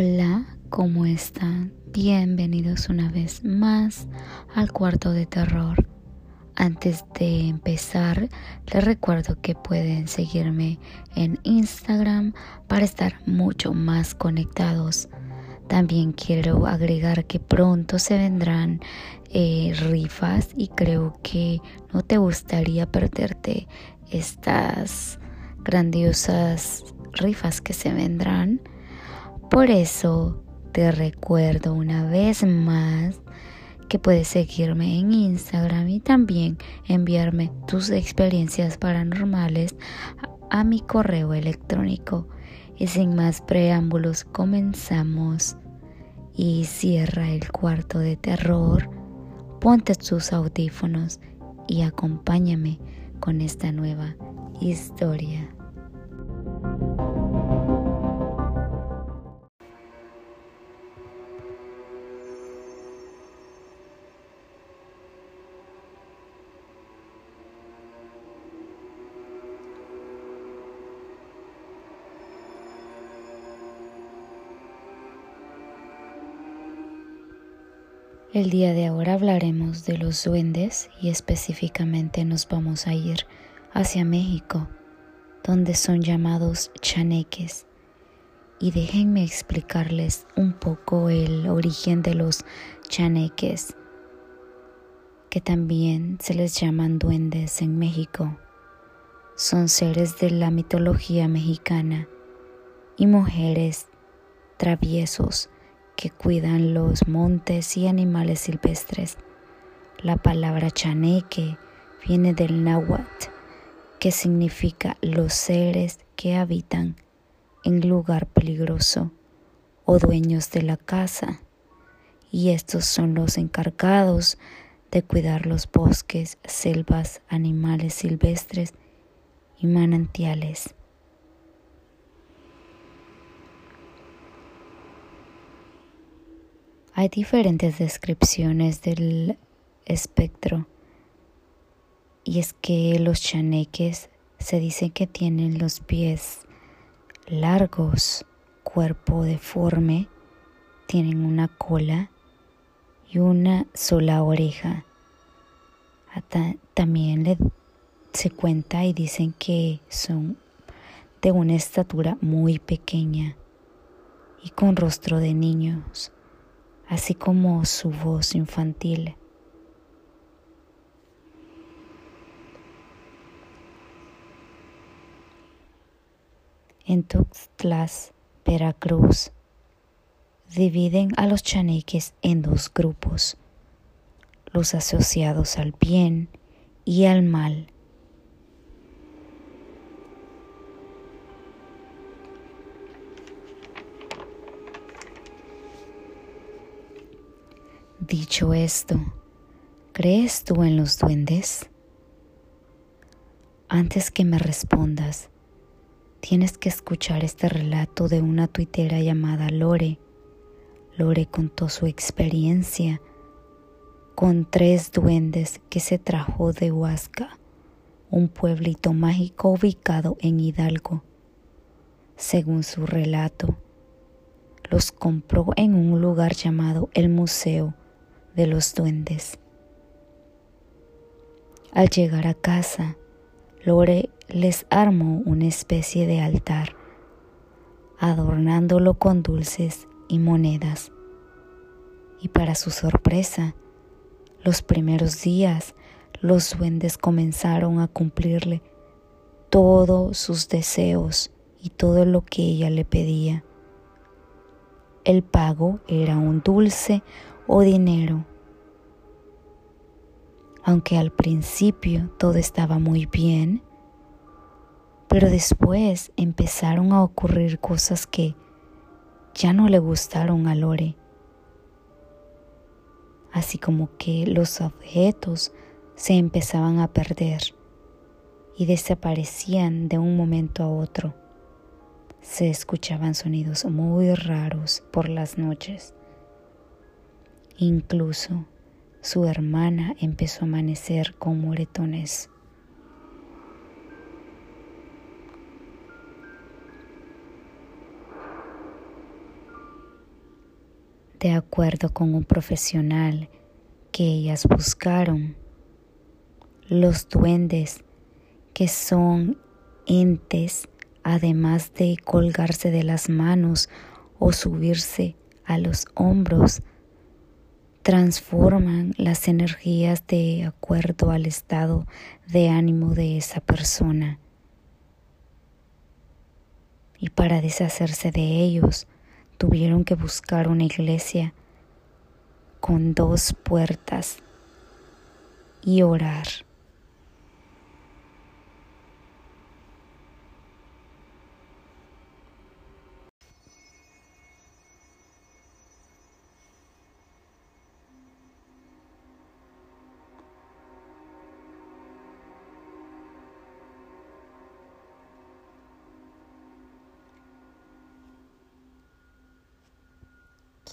Hola, ¿cómo están? Bienvenidos una vez más al cuarto de terror. Antes de empezar, les recuerdo que pueden seguirme en Instagram para estar mucho más conectados. También quiero agregar que pronto se vendrán eh, rifas y creo que no te gustaría perderte estas grandiosas rifas que se vendrán. Por eso te recuerdo una vez más que puedes seguirme en Instagram y también enviarme tus experiencias paranormales a, mi correo electrónico. Y sin más preámbulos, comenzamos. Y cierra el cuarto de terror, ponte tus audífonos y acompáñame con esta nueva historia. El día de ahora hablaremos de los duendes y específicamente nos vamos a ir hacia México, donde son llamados chaneques. Y déjenme explicarles un poco el origen de los chaneques, que también se les llaman duendes en México. Son seres de la mitología mexicana y mujeres traviesos que cuidan los montes y animales silvestres. La palabra chaneque viene del náhuatl, que significa los seres que habitan en lugar peligroso o dueños de la casa. Y estos son los encargados de cuidar los bosques, selvas, animales silvestres y manantiales. Hay diferentes descripciones del espectro y es que los chaneques se dicen que tienen los pies largos, cuerpo deforme, tienen una cola y una sola oreja. También se cuenta y dicen que son de una estatura muy pequeña y con rostro de niños así como su voz infantil. En Tuxtlas, Veracruz, dividen a los chaneques en dos grupos, los asociados al bien y al mal. Dicho esto, ¿crees tú en los duendes? Antes que me respondas, tienes que escuchar este relato de una tuitera llamada Lore. Lore contó su experiencia con tres duendes que se trajo de Huasca, un pueblito mágico ubicado en Hidalgo. Según su relato, los compró en un lugar llamado el Museo de los duendes. Al llegar a casa, Lore les armó una especie de altar, adornándolo con dulces y monedas. Y para su sorpresa, los primeros días los duendes comenzaron a cumplirle todos sus deseos y todo lo que ella le pedía. El pago era un dulce o dinero. Aunque al principio todo estaba muy bien, pero después empezaron a ocurrir cosas que ya no le gustaron a Lore. Así como que los objetos se empezaban a perder y desaparecían de un momento a otro. Se escuchaban sonidos muy raros por las noches. Incluso su hermana empezó a amanecer con moretones. de acuerdo con un profesional que ellas buscaron. Los duendes, que son entes, además de colgarse de las manos o subirse a los hombros, transforman las energías de acuerdo al estado de ánimo de esa persona. Y para deshacerse de ellos, tuvieron que buscar una iglesia con dos puertas y orar.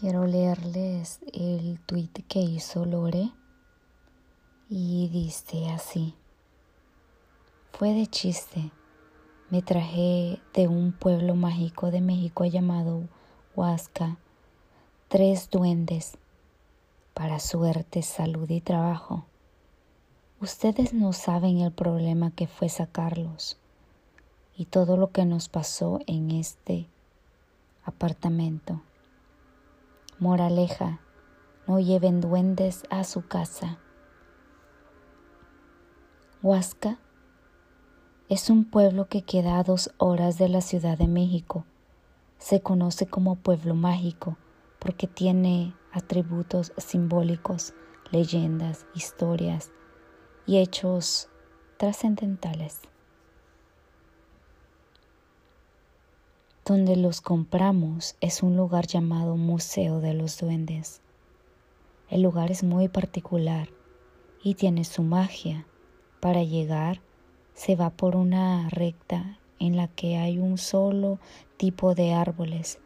Quiero leerles el tweet que hizo Lore y dice así. Fue de chiste. Me traje de un pueblo mágico de México llamado Huasca tres duendes para suerte, salud y trabajo. Ustedes no saben el problema que fue sacarlos y todo lo que nos pasó en este apartamento. Moraleja, no lleven duendes a su casa. Huasca es un pueblo que queda a dos horas de la Ciudad de México. Se conoce como pueblo mágico porque tiene atributos simbólicos, leyendas, historias y hechos trascendentales. Donde los compramos es un lugar llamado Museo de los Duendes. El lugar es muy particular y tiene su magia. Para llegar se va por una recta en la que hay un solo tipo de árboles,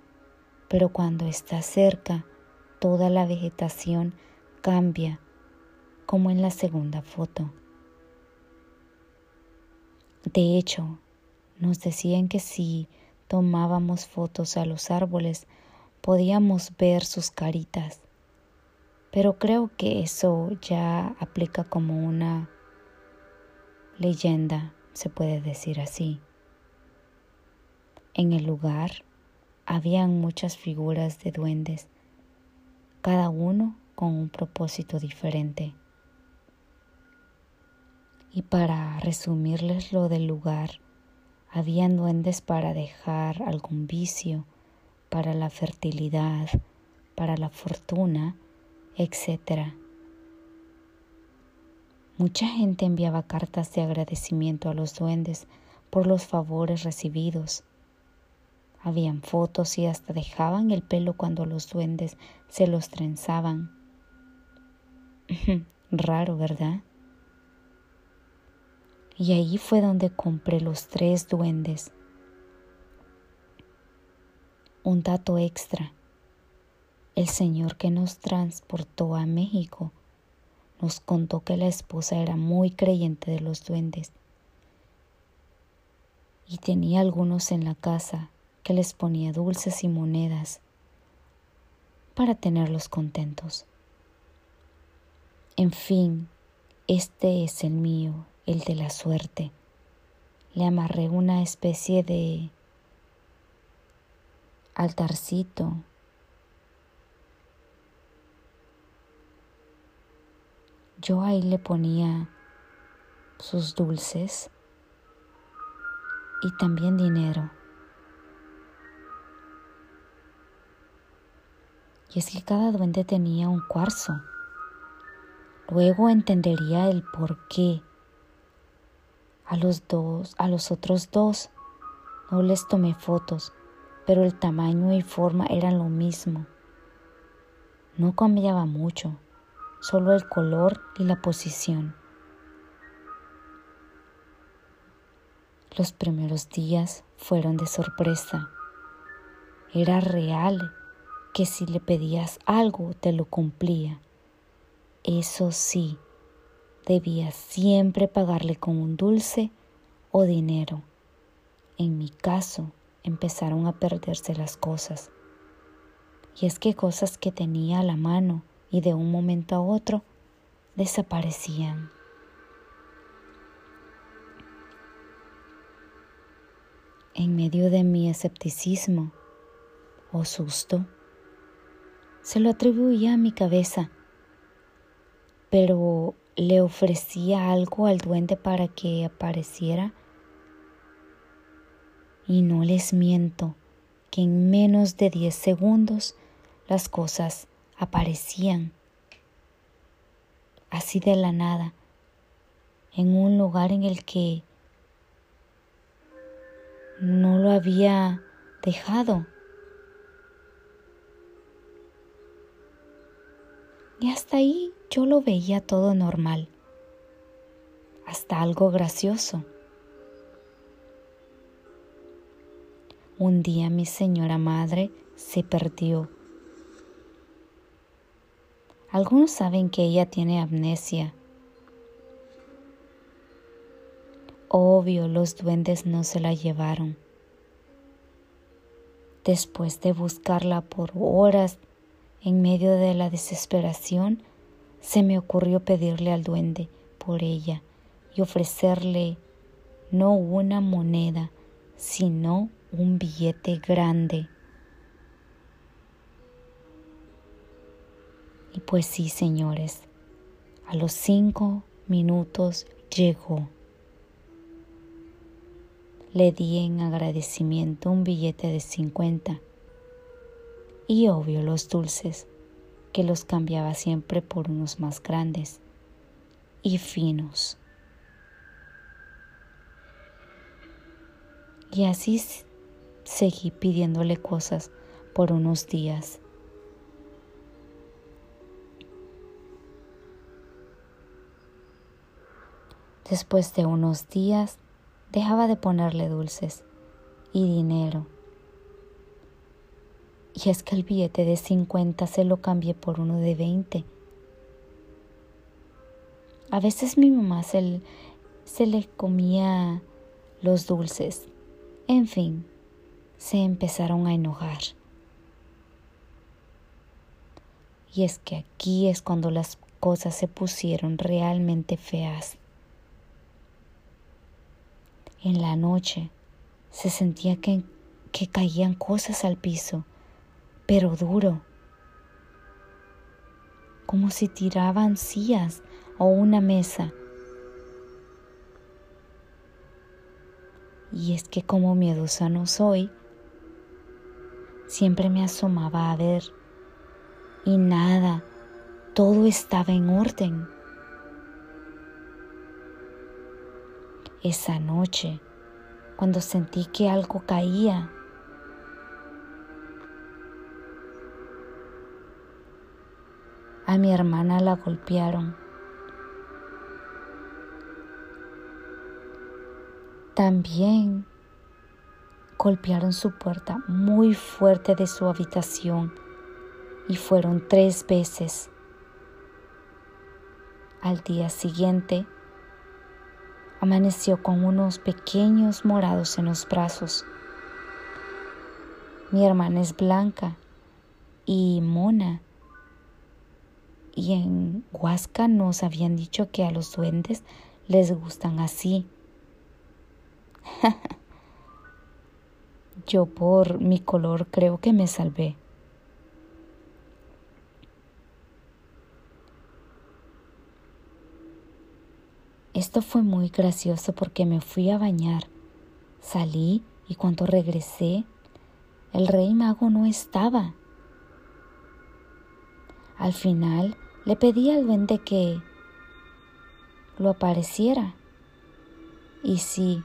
pero cuando está cerca toda la vegetación cambia, como en la segunda foto. De hecho, nos decían que si tomábamos fotos a los árboles, podíamos ver sus caritas. Pero creo que eso ya aplica como una leyenda, se puede decir así. En el lugar habían muchas figuras de duendes, cada uno con un propósito diferente. Y para resumirles lo del lugar, habían duendes para dejar algún vicio, para la fertilidad, para la fortuna, etc. Mucha gente enviaba cartas de agradecimiento a los duendes por los favores recibidos. Habían fotos y hasta dejaban el pelo cuando los duendes se los trenzaban. Raro, ¿verdad? Y ahí fue donde compré los tres duendes. Un dato extra. El señor que nos transportó a México nos contó que la esposa era muy creyente de los duendes y tenía algunos en la casa que les ponía dulces y monedas para tenerlos contentos. En fin, este es el mío el de la suerte. Le amarré una especie de altarcito yo ahí le ponía sus dulces y también dinero. Y es que cada duende tenía un cuarzo. Luego entendería el por qué a los dos, a los otros dos, no les tomé fotos, pero el tamaño y forma eran lo mismo. No cambiaba mucho, solo el color y la posición. Los primeros días fueron de sorpresa. Era real que si le pedías algo te lo cumplía. Eso sí, debía siempre pagarle con un dulce o dinero. En mi caso, empezaron a perderse las cosas. Y es que cosas que tenía a la mano y de un momento a otro desaparecían. En medio de mi escepticismo o susto, se lo atribuía a mi cabeza, pero le ofrecía algo al duende para que apareciera. Y no les miento que en menos de 10 segundos las cosas aparecían así de la nada, en un lugar en el que no lo había dejado. Y hasta ahí yo lo veía todo normal, hasta algo gracioso. Un día mi señora madre se perdió algunos saben que ella tiene amnesia. Obvio, los duendes no se la llevaron. Después de buscarla por horas en medio de la desesperación, se me ocurrió pedirle al duende por ella y ofrecerle no una moneda, sino un billete grande. Y pues sí, señores, a los cinco minutos llegó. Le di en agradecimiento un billete de cincuenta y obvio los dulces, que los cambiaba siempre por unos más grandes y finos. Y así seguí pidiéndole cosas por unos días Después de unos días dejaba de ponerle dulces y dinero. Y es que el billete de 50 se lo cambié por uno de 20. A veces mi mamá se, se le comía los dulces. En fin, se empezaron a enojar. Y es que aquí es cuando las cosas se pusieron realmente feas. En la noche se sentía que, que caían cosas al piso, pero duro, como si tiraban sillas o una mesa. Y es que como miedosa no soy, siempre me asomaba a ver y nada, todo estaba en orden. esa noche cuando sentí que algo caía. A mi hermana la golpearon. También golpearon su puerta muy fuerte de su habitación y fueron tres veces. Al día siguiente, amaneció con unos pequeños morados en los brazos. Mi hermana es blanca y mona. Y en Huasca nos habían dicho que a los duendes les gustan así. Yo por mi color creo que me salvé. Esto fue muy gracioso porque me fui a bañar. Salí y cuando regresé, el rey mago no estaba. Al final le pedí al duende que lo apareciera. Y sí,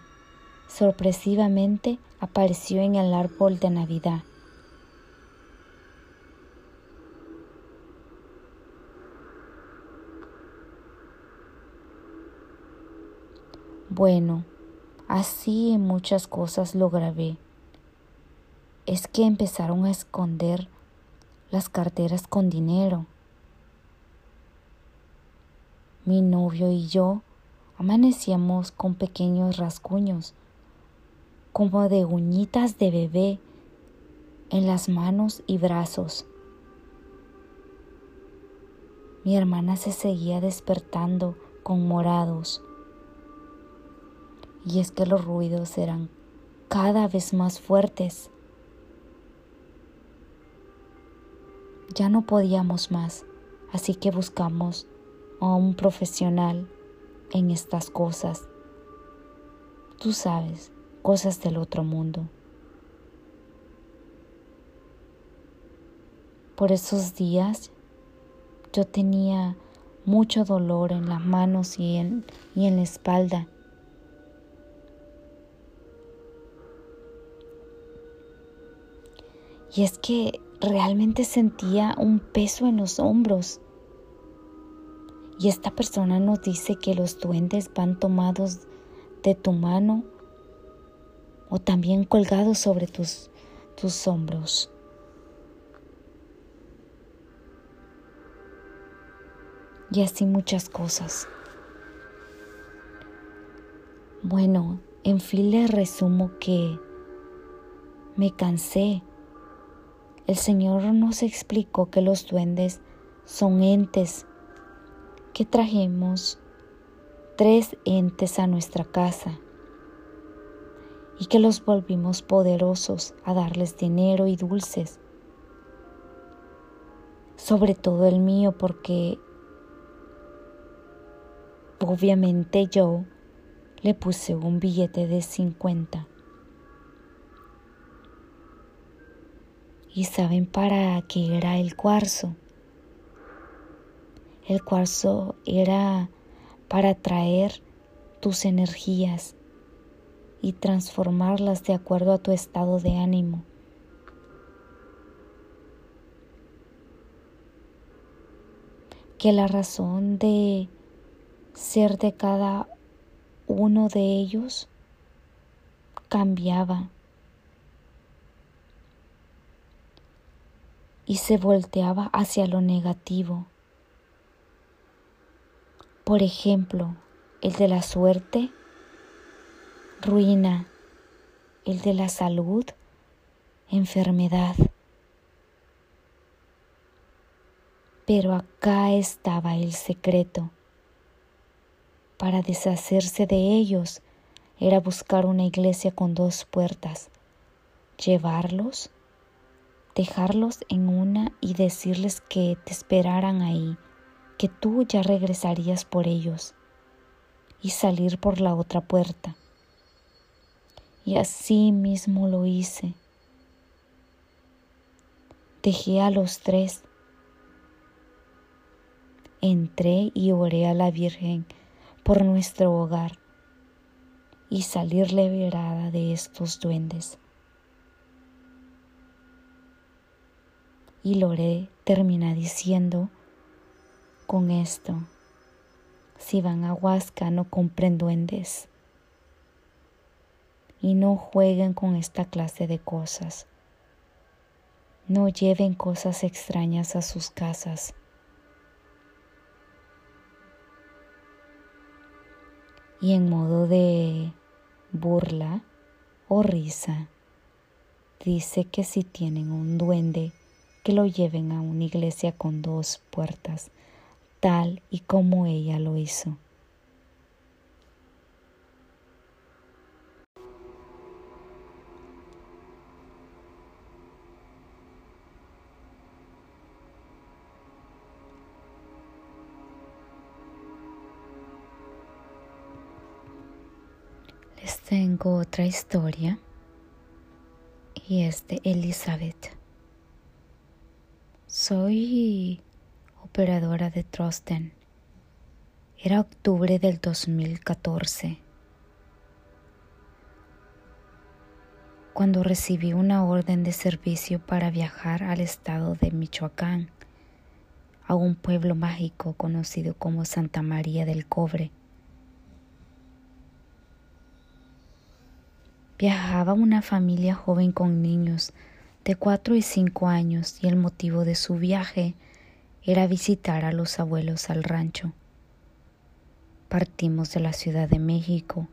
sorpresivamente apareció en el árbol de Navidad. Bueno, así muchas cosas lo grabé. Es que empezaron a esconder las carteras con dinero. Mi novio y yo amanecíamos con pequeños rasguños, como de uñitas de bebé, en las manos y brazos. Mi hermana se seguía despertando con morados. Y es que los ruidos eran cada vez más fuertes. Ya no podíamos más, así que buscamos a un profesional en estas cosas. Tú sabes, cosas del otro mundo. Por esos días yo tenía mucho dolor en las manos y en, y en la espalda. Y es que realmente sentía un peso en los hombros. Y esta persona nos dice que los duendes van tomados de tu mano o también colgados sobre tus, tus hombros. Y así muchas cosas. Bueno, en fin les resumo que me cansé. El Señor nos explicó que los duendes son entes que trajimos tres entes a nuestra casa y que los volvimos poderosos a darles dinero y dulces. Sobre todo el mío porque obviamente yo le puse un billete de 50. ¿Y saben para qué era el cuarzo? El cuarzo era para traer tus energías y transformarlas de acuerdo a tu estado de ánimo. Que la razón de ser de cada uno de ellos cambiaba y se volteaba hacia lo negativo. Por ejemplo, el de la suerte, ruina, el de la salud, enfermedad. Pero acá estaba el secreto. Para deshacerse de ellos era buscar una iglesia con dos puertas, llevarlos, dejarlos en una y decirles que te esperaran ahí que tú ya regresarías por ellos y salir por la otra puerta. Y así mismo lo hice. Dejé a los tres. Entré y oré a la Virgen por nuestro hogar y salir liberada de estos duendes. Y Loré termina diciendo, con esto. Si van a Huasca, no compren duendes. Y no jueguen con esta clase de cosas. No lleven cosas extrañas a sus casas. Y en modo de burla o risa, dice que si tienen un duende, que lo lleven a una iglesia con dos puertas tal y como ella lo hizo. Les tengo otra historia y es de Elizabeth. Soy operadora de Trosten. Era octubre del 2014. Cuando recibí una orden de servicio para viajar al estado de Michoacán, a un pueblo mágico conocido como Santa María del Cobre. Viajaba una familia joven con niños de 4 y 5 años y el motivo de su viaje era visitar a los abuelos al rancho. Partimos de la Ciudad de México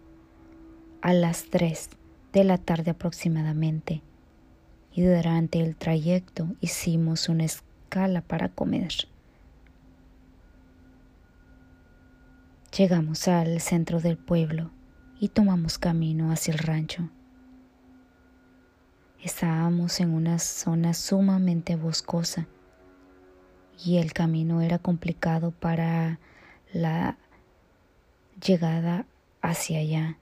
a las 3 de la tarde aproximadamente y durante el trayecto hicimos una escala para comer. Llegamos al centro del pueblo y tomamos camino hacia el rancho. Estábamos en una zona sumamente boscosa y el camino era complicado para la llegada hacia allá.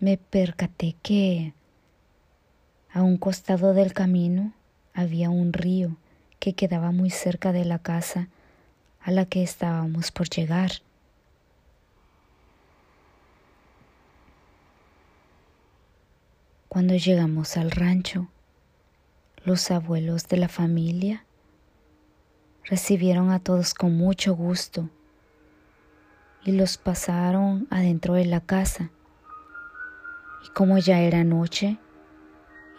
Me percaté que a un costado del camino había un río que quedaba muy cerca de la casa a la que estábamos por llegar. Cuando llegamos al rancho, los abuelos de la familia recibieron a todos con mucho gusto y los pasaron adentro de la casa. Y como ya era noche,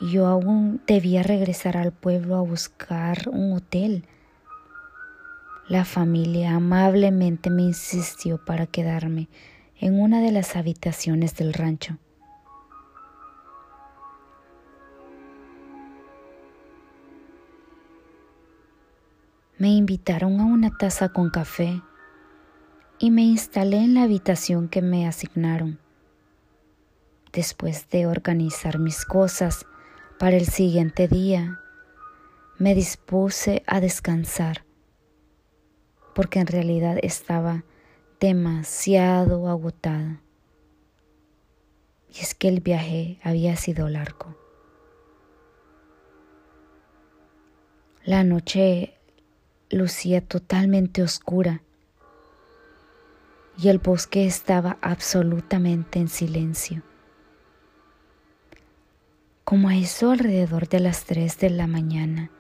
yo aún debía regresar al pueblo a buscar un hotel. La familia amablemente me insistió para quedarme en una de las habitaciones del rancho. Me invitaron a una taza con café y me instalé en la habitación que me asignaron. Después de organizar mis cosas para el siguiente día, me dispuse a descansar, porque en realidad estaba demasiado agotada. Y es que el viaje había sido largo. La noche lucía totalmente oscura y el bosque estaba absolutamente en silencio. Como a eso alrededor de las tres de la mañana,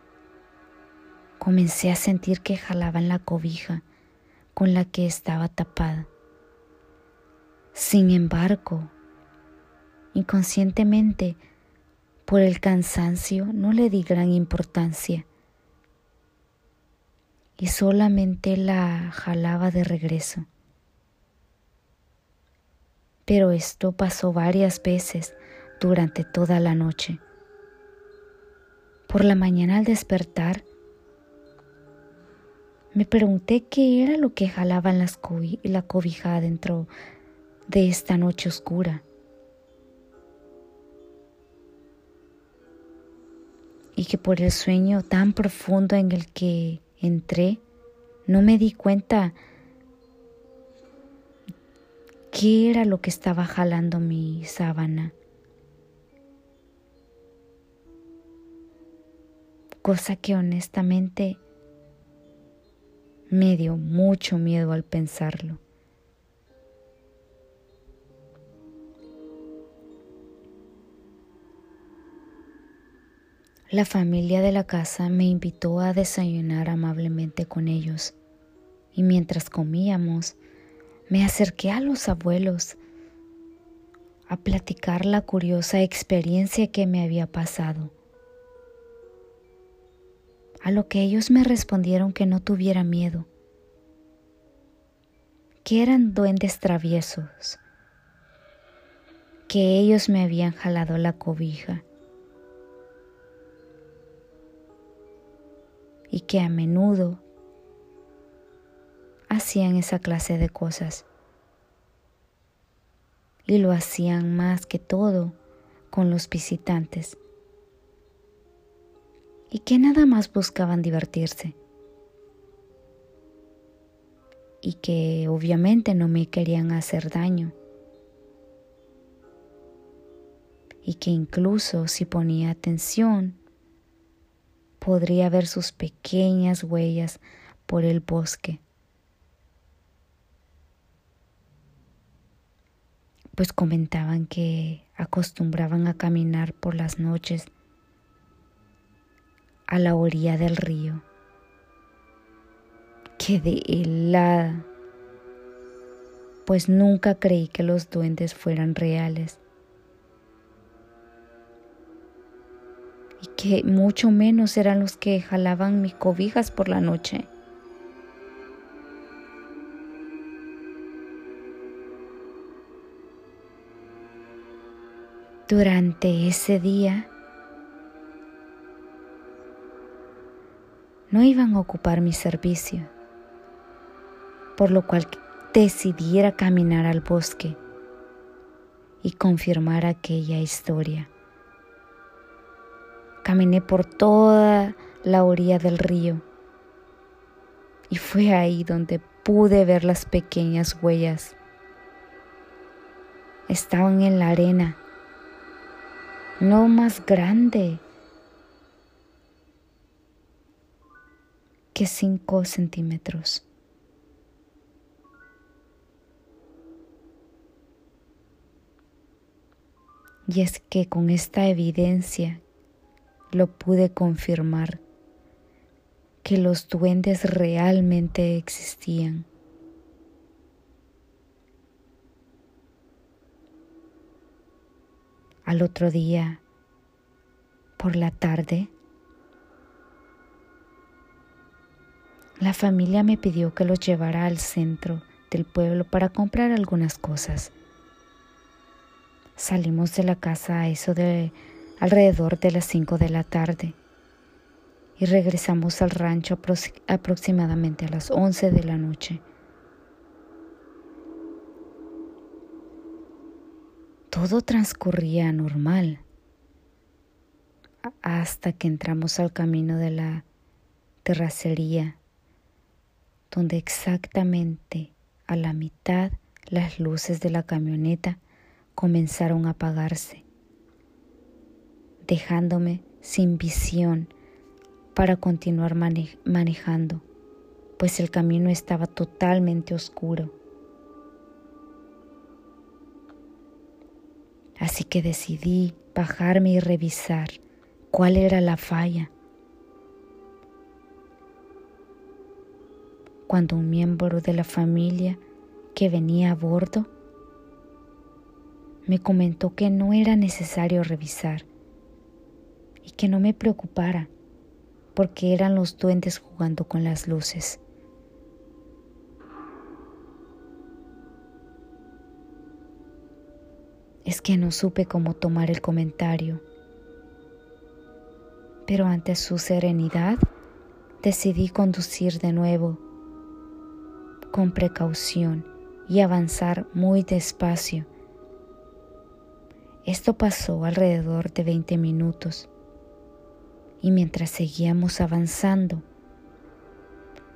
comencé a sentir que jalaban la cobija con la que estaba tapada. Sin embargo, inconscientemente, por el cansancio, no le di gran importancia y solamente la jalaba de regreso. Pero esto pasó varias veces durante toda la noche. Por la mañana al despertar, me pregunté qué era lo que jalaban las la cobija dentro de esta noche oscura. Y que por el sueño tan profundo en el que entré, no me di cuenta qué era lo que estaba jalando mi sábana. Cosa que honestamente me dio mucho miedo al pensarlo. La familia de la casa me invitó a desayunar amablemente con ellos y mientras comíamos me acerqué a los abuelos a platicar la curiosa experiencia que me había pasado. A lo que ellos me respondieron que no tuviera miedo, que eran duendes traviesos, que ellos me habían jalado la cobija y que a menudo hacían esa clase de cosas. Y lo hacían más que todo con los visitantes. Y que nada más buscaban divertirse. Y que obviamente no me querían hacer daño. Y que incluso si ponía atención, podría ver sus pequeñas huellas por el bosque. Pues comentaban que acostumbraban a caminar por las noches a la orilla del río. Quedé helada, pues nunca creí que los duendes fueran reales. Que mucho menos eran los que jalaban mis cobijas por la noche. Durante ese día no iban a ocupar mi servicio, por lo cual decidí ir a caminar al bosque y confirmar aquella historia. Caminé por toda la orilla del río y fue ahí donde pude ver las pequeñas huellas. Estaban en la arena, no más grande que cinco centímetros. Y es que con esta evidencia lo pude confirmar que los duendes realmente existían. Al otro día, por la tarde, la familia me pidió que los llevara al centro del pueblo para comprar algunas cosas. Salimos de la casa a eso de alrededor de las 5 de la tarde y regresamos al rancho aproximadamente a las 11 de la noche. Todo transcurría normal hasta que entramos al camino de la terracería, donde exactamente a la mitad las luces de la camioneta comenzaron a apagarse, dejándome sin visión para continuar manejando, pues el camino estaba totalmente oscuro. Así que decidí bajarme y revisar cuál era la falla. Cuando un miembro de la familia que venía a bordo me comentó que no era necesario revisar y que no me preocupara porque eran los duendes jugando con las luces. Es que no supe cómo tomar el comentario, pero ante su serenidad decidí conducir de nuevo con precaución y avanzar muy despacio. Esto pasó alrededor de 20 minutos y mientras seguíamos avanzando,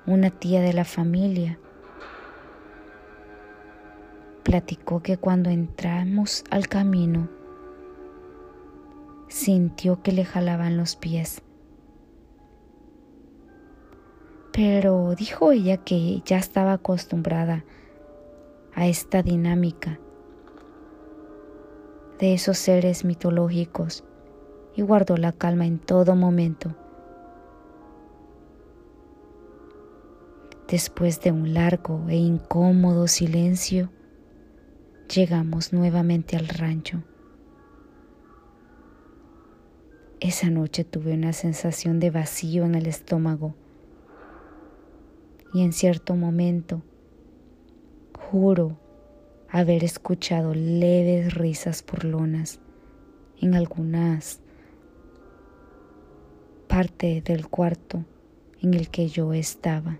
una tía de la familia platicó que cuando entramos al camino sintió que le jalaban los pies. Pero dijo ella que ya estaba acostumbrada a esta dinámica de esos seres mitológicos y guardó la calma en todo momento. Después de un largo e incómodo silencio, llegamos nuevamente al rancho. Esa noche tuve una sensación de vacío en el estómago y en cierto momento, juro haber escuchado leves risas burlonas en algunas parte del cuarto en el que yo estaba.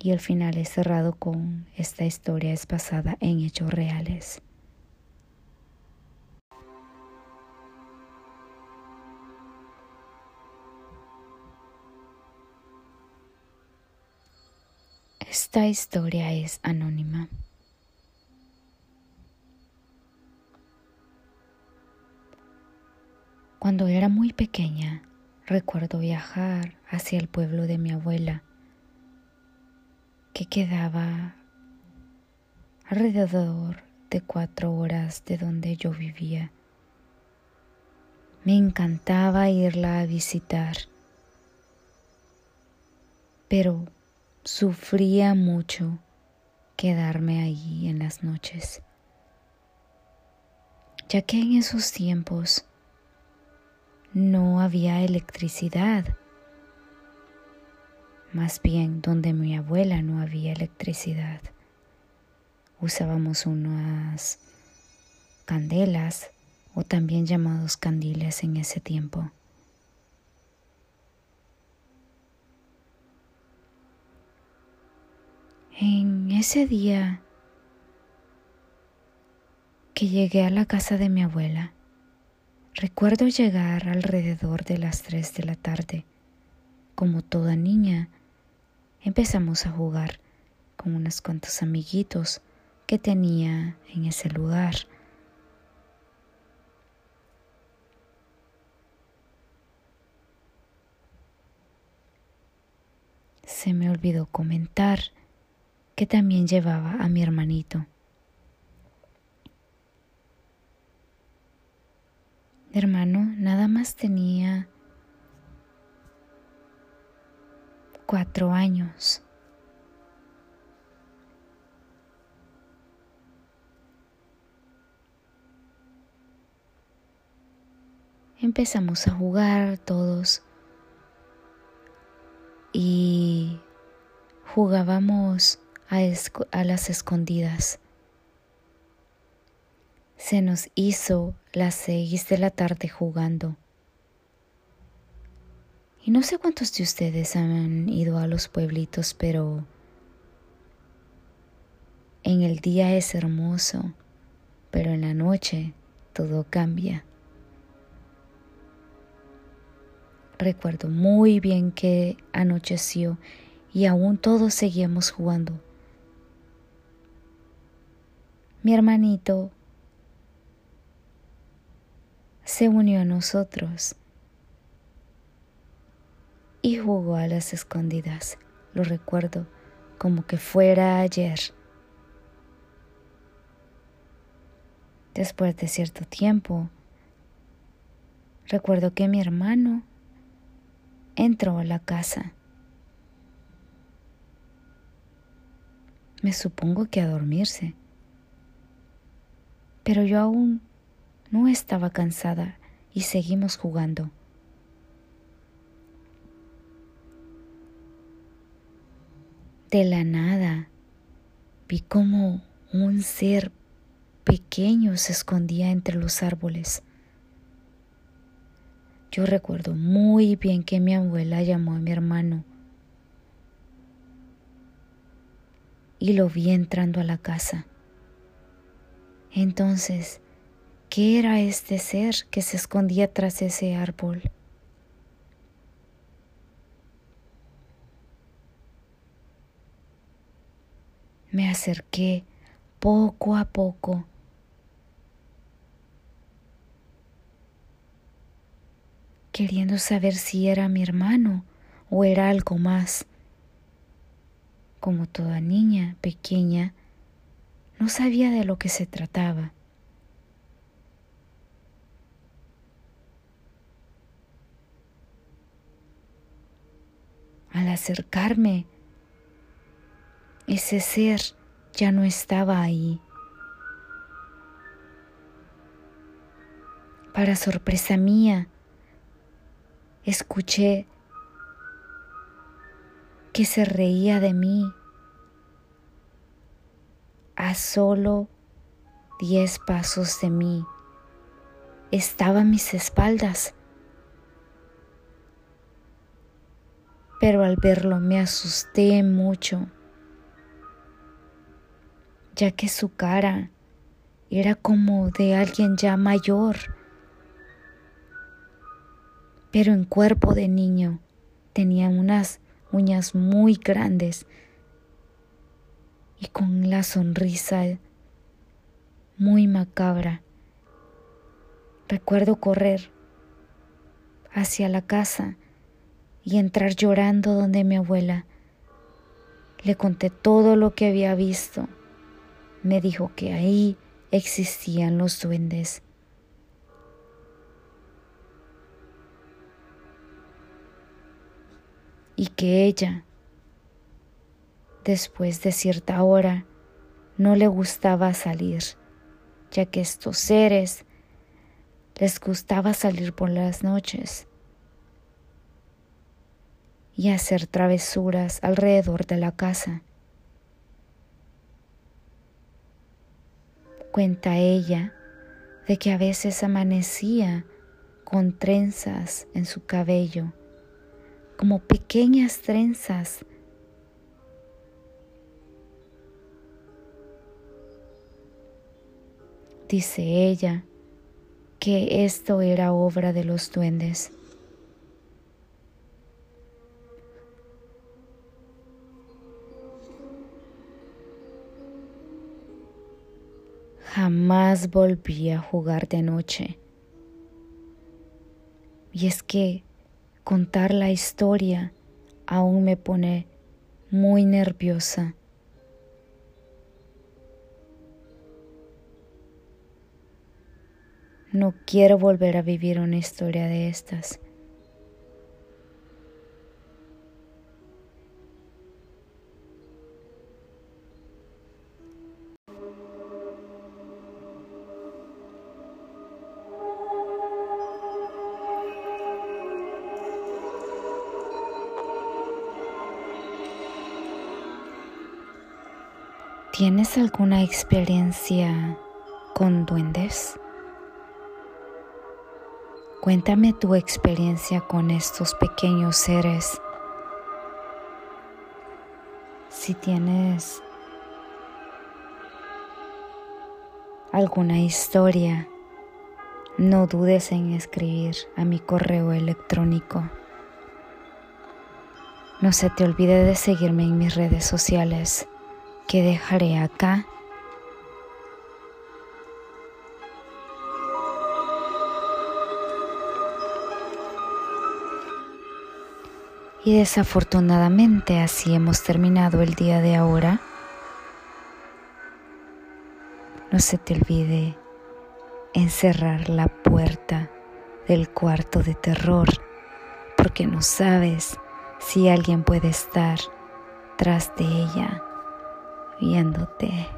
Y el final es cerrado con esta historia es basada en hechos reales. Esta historia es anónima. Cuando era muy pequeña, recuerdo viajar hacia el pueblo de mi abuela, que quedaba alrededor de cuatro horas de donde yo vivía. Me encantaba irla a visitar, pero Sufría mucho quedarme allí en las noches, ya que en esos tiempos no había electricidad. Más bien, donde mi abuela no había electricidad. Usábamos unas candelas o también llamados candiles en ese tiempo. En ese día que llegué a la casa de mi abuela, recuerdo llegar alrededor de las 3 de la tarde. Como toda niña, empezamos a jugar con unos cuantos amiguitos que tenía en ese lugar. Se me olvidó comentar que también llevaba a mi hermanito. Hermano nada más tenía cuatro años. Empezamos a jugar todos y jugábamos a, las escondidas. Se nos hizo las seis de la tarde jugando. Y no sé cuántos de ustedes han ido a los pueblitos, pero en el día es hermoso, pero en la noche todo cambia. Recuerdo muy bien que anocheció y aún todos seguíamos jugando. Mi hermanito se unió a nosotros y jugó a las escondidas. Lo recuerdo como que fuera ayer. Después de cierto tiempo, recuerdo que mi hermano entró a la casa. Me supongo que a dormirse. Pero yo aún no estaba cansada y seguimos jugando. De la nada vi como un ser pequeño se escondía entre los árboles. Yo recuerdo muy bien que mi abuela llamó a mi hermano y lo vi entrando a la casa. Entonces, ¿qué era este ser que se escondía tras ese árbol? Me acerqué poco a poco queriendo saber si era mi hermano o era algo más. Como toda niña pequeña, no sabía de lo que se trataba. Al acercarme, ese ser ya no estaba ahí. Para sorpresa mía, escuché que se reía de mí a solo diez pasos de mí. Estaba a mis espaldas. Pero al verlo me asusté mucho, ya que su cara era como de alguien ya mayor pero en cuerpo de niño. Tenía unas uñas muy grandes y con la sonrisa muy macabra. Recuerdo correr hacia la casa y entrar llorando donde mi abuela. Le conté todo lo que había visto. Me dijo que ahí existían los duendes. y que ella, después de cierta hora, no le gustaba salir, ya que estos seres les gustaba salir por las noches y hacer travesuras alrededor de la casa. Cuenta ella de que a veces amanecía con trenzas en su cabello, como pequeñas trenzas dice ella, que esto era obra de los duendes. Jamás volví a jugar de noche. Y es que contar la historia aún me pone muy nerviosa. No quiero volver a vivir una historia de estas. ¿Tienes alguna experiencia con duendes? Cuéntame tu experiencia con estos pequeños seres. Si tienes alguna historia, no dudes en escribir a mi correo electrónico. No se te olvide de seguirme en mis redes sociales que dejaré acá. Y desafortunadamente así hemos terminado el día de ahora. No se te olvide encerrar la puerta del cuarto de terror porque no sabes si alguien puede estar tras de ella viéndote.